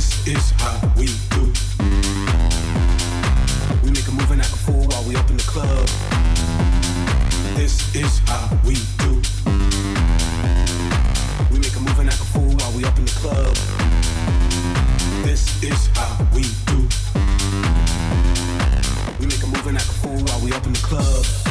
This is how we do. We make a move and act a fool while we open the club. This is how we do. We make a move and act a fool while we open the club. This is how we do. We move and act a fool while we open the club.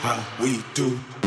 how we do.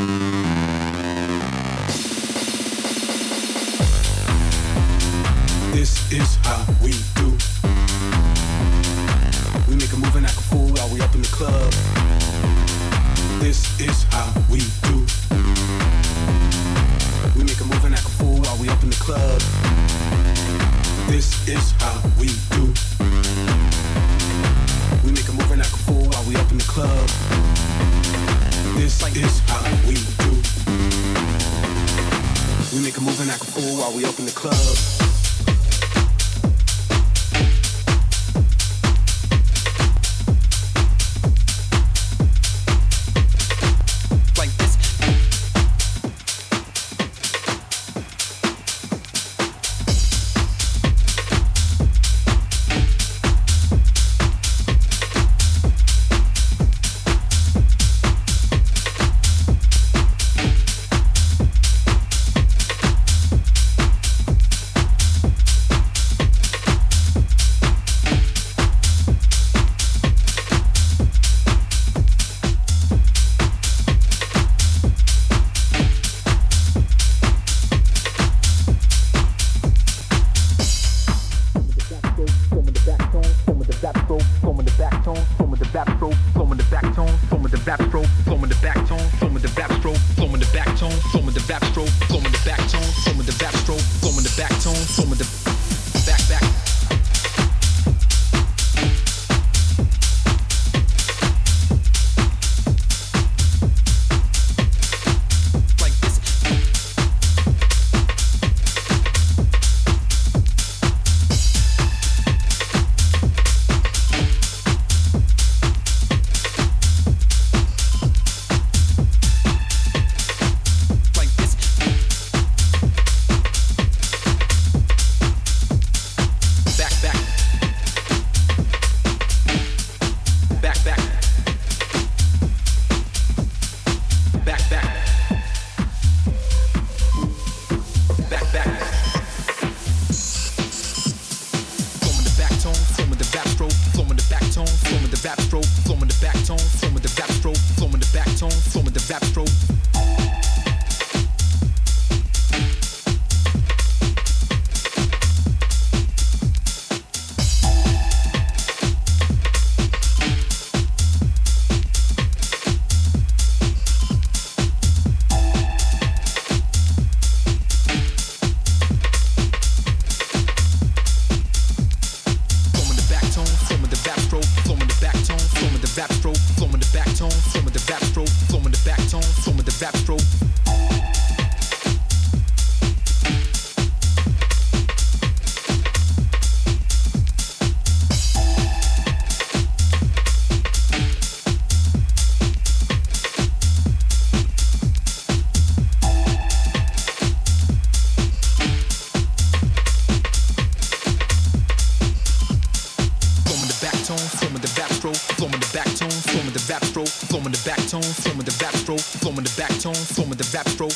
the rap stroke.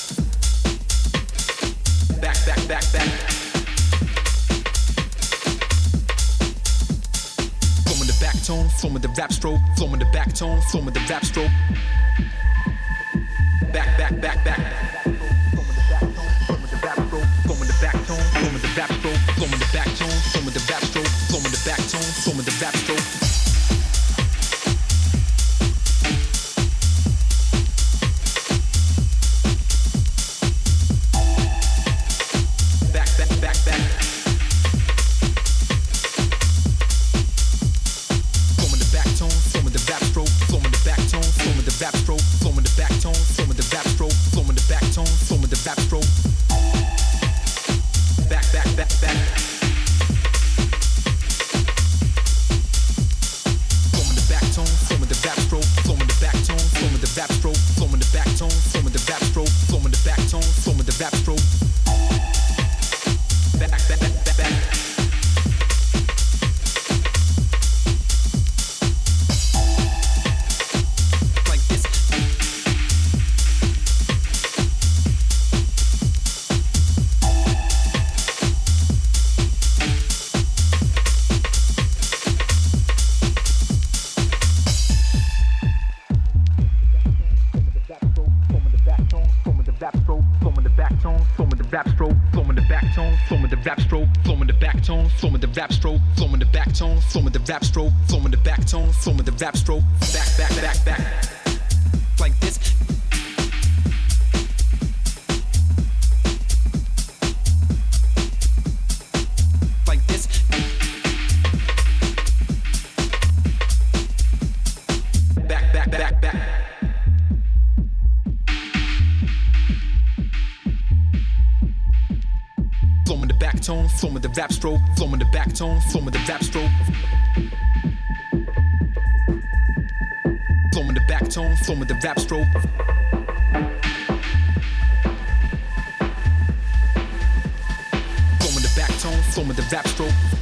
Back, back, back, back. Flowing the back tone, flowing the rap stroke, flowing the back tone, flowing the rap stroke. tone, with the rap stroke, flowing with the back tone, flowing with the rap stroke. Flowing with the back tone, flowing the rap stroke. Flowing the back tone, flowing with the rap stroke.